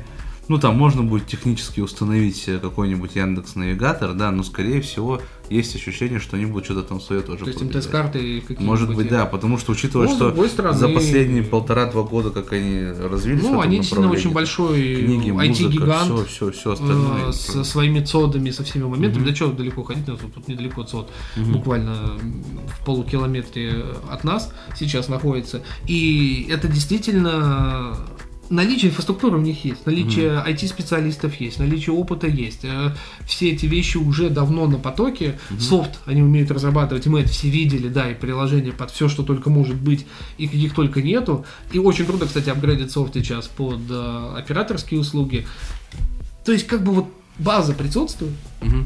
Speaker 8: ну, там можно будет технически установить какой-нибудь Яндекс Навигатор, да, но, скорее всего, есть ощущение, что они будут что-то там свое тоже
Speaker 7: То есть. МТС-карты какие
Speaker 8: Может быть, да, потому что учитывая,
Speaker 7: Ну,
Speaker 8: что
Speaker 7: стороны-
Speaker 8: за последние полтора-два года, как они развились,
Speaker 7: Ну, они действительно очень большой
Speaker 8: книги,
Speaker 7: IT-гигант.
Speaker 8: все, все, все остальное.
Speaker 7: э, со своими цодами, со всеми моментами.
Speaker 8: Мгм.
Speaker 7: Да что далеко ходить, тут, тут недалеко цод, буквально м, в полукилометре от нас сейчас находится. И это действительно наличие инфраструктуры у них есть, наличие IT-специалистов есть, наличие опыта есть. Э, Все эти вещи уже давно на потоке. Софт они умеют разрабатывать, и мы это все видели, да, и приложения под все, что только может быть, и каких только нету. И очень круто, кстати, апгрейдить софт сейчас под э, операторские услуги. То есть, как бы вот база присутствует,
Speaker 8: Мгм,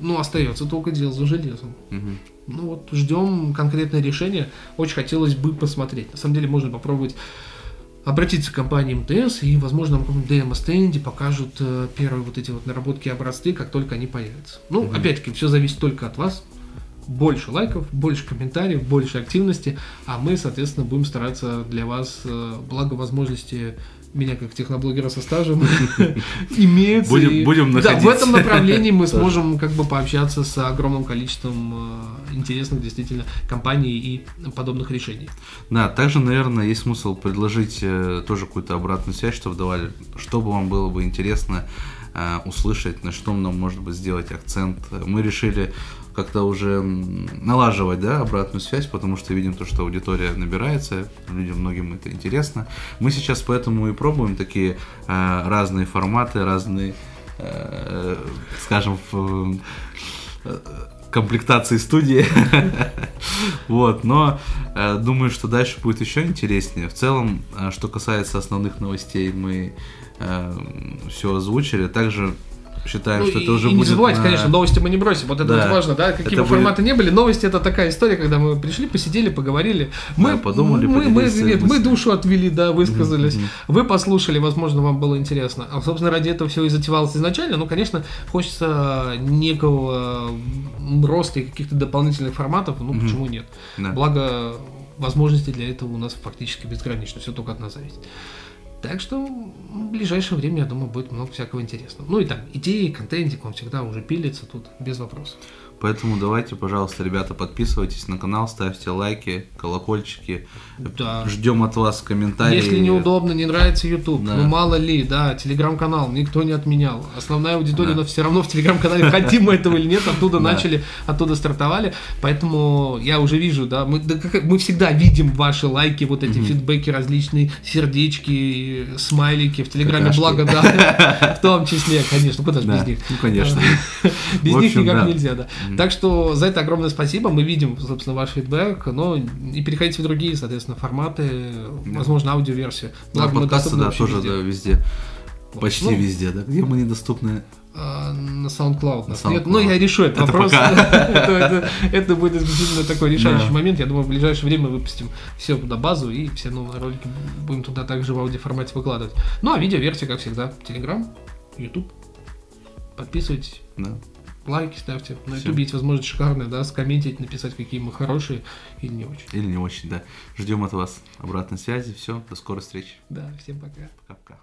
Speaker 7: ну, остается только дело за железом.
Speaker 8: мгм.
Speaker 7: Ну вот, ждем конкретное решение. Очень хотелось бы посмотреть. На самом деле, можно попробовать обратиться к компании МТС и, возможно, на каком-нибудь демо-стенде покажут э, первые вот эти вот наработки и образцы, как только они появятся. Ну, опять-таки, все зависит только от вас. Больше лайков, больше комментариев, больше активности, а мы, соответственно, будем стараться для вас, э, благо возможности меня как техноблогера со стажем имеется.
Speaker 8: Будем-
Speaker 7: и-
Speaker 8: будем
Speaker 7: Да, в этом направлении мы сможем как бы пообщаться с огромным количеством э, интересных действительно компаний и подобных решений.
Speaker 8: Да, также, наверное, есть смысл предложить э, тоже какую-то обратную связь, чтобы давали, чтобы вам было бы интересно э, услышать, на что нам может быть сделать акцент. Мы решили как-то уже налаживать, да, обратную связь, потому что видим то, что аудитория набирается, людям многим это интересно. Мы сейчас поэтому и пробуем такие э, разные форматы, разные, э, скажем, э, комплектации студии. Вот, но э, думаю, что дальше будет еще интереснее. В целом, э, что касается основных новостей, мы все озвучили. Также считаем,
Speaker 7: Ну,
Speaker 8: что это уже
Speaker 7: и не
Speaker 8: будет
Speaker 7: забывайте,
Speaker 8: на-
Speaker 7: конечно, новости мы не бросим. Вот это
Speaker 8: Да.
Speaker 7: вот важно, да, какие
Speaker 8: Это
Speaker 7: бы форматы не были. Новости это такая история, когда мы пришли, посидели, поговорили. Мы
Speaker 8: Да, подумали,
Speaker 7: мы, мы, нет, мы
Speaker 8: мыслями.
Speaker 7: душу отвели, да, высказались.
Speaker 8: Мгм,
Speaker 7: Вы послушали, возможно, вам было интересно. А, собственно, ради этого все и затевалось изначально. Ну, конечно, хочется некого роста и каких-то дополнительных форматов. Ну,
Speaker 8: Мгм.
Speaker 7: почему нет?
Speaker 8: Да.
Speaker 7: Благо, возможности для этого у нас фактически безгранично. Все только от нас зависит. Так что в ближайшее время, я думаю, будет много всякого интересного. Ну и там, идеи, контентик, он всегда уже пилится тут, без вопросов.
Speaker 8: Поэтому давайте, пожалуйста, ребята, подписывайтесь на канал, ставьте лайки, колокольчики.
Speaker 7: Да.
Speaker 8: Ждем от вас комментарии.
Speaker 7: Если неудобно, не нравится YouTube,
Speaker 8: Да.
Speaker 7: ну мало ли, да, телеграм-канал никто не отменял. Основная аудитория,
Speaker 8: Да.
Speaker 7: но все равно в телеграм-канале, хотим мы этого или нет, оттуда
Speaker 8: Да.
Speaker 7: начали, оттуда стартовали. Поэтому я уже вижу, да, мы, да, как- мы всегда видим ваши лайки, вот эти фидбэки различные, сердечки, смайлики в телеграме,
Speaker 8: Какашки.
Speaker 7: благо, да, в том числе, конечно, куда же без них.
Speaker 8: ну, конечно.
Speaker 7: Без них никак нельзя, да. Так что за это огромное спасибо. Мы видим, собственно, ваш фидбэк, но и переходите в другие, соответственно, форматы, возможно, аудиоверсию.
Speaker 8: На
Speaker 7: Благо, мы доступны
Speaker 8: да, тоже,
Speaker 7: везде.
Speaker 8: Почти
Speaker 7: Ну,
Speaker 8: везде, да. Где мы недоступны?
Speaker 7: А, на SoundCloud.
Speaker 8: На
Speaker 7: нет.
Speaker 8: SoundCloud.
Speaker 7: Ну, я решу этот
Speaker 8: Это
Speaker 7: вопрос. это, это- это будет исключительно такой решающий
Speaker 8: Да.
Speaker 7: момент. Я думаю, в ближайшее время выпустим все туда базу и все новые ролики будем туда также в аудиоформате выкладывать. Ну, а видеоверсия, как всегда, Telegram, YouTube. Подписывайтесь.
Speaker 8: Да.
Speaker 7: Лайки ставьте. На. YouTube есть возможность шикарная, да, скомментить, написать, какие мы хорошие или не очень.
Speaker 8: Или не очень, да. Ждем от вас обратной связи. Все, до скорой встречи.
Speaker 7: Да, всем пока.
Speaker 8: Пока-пока.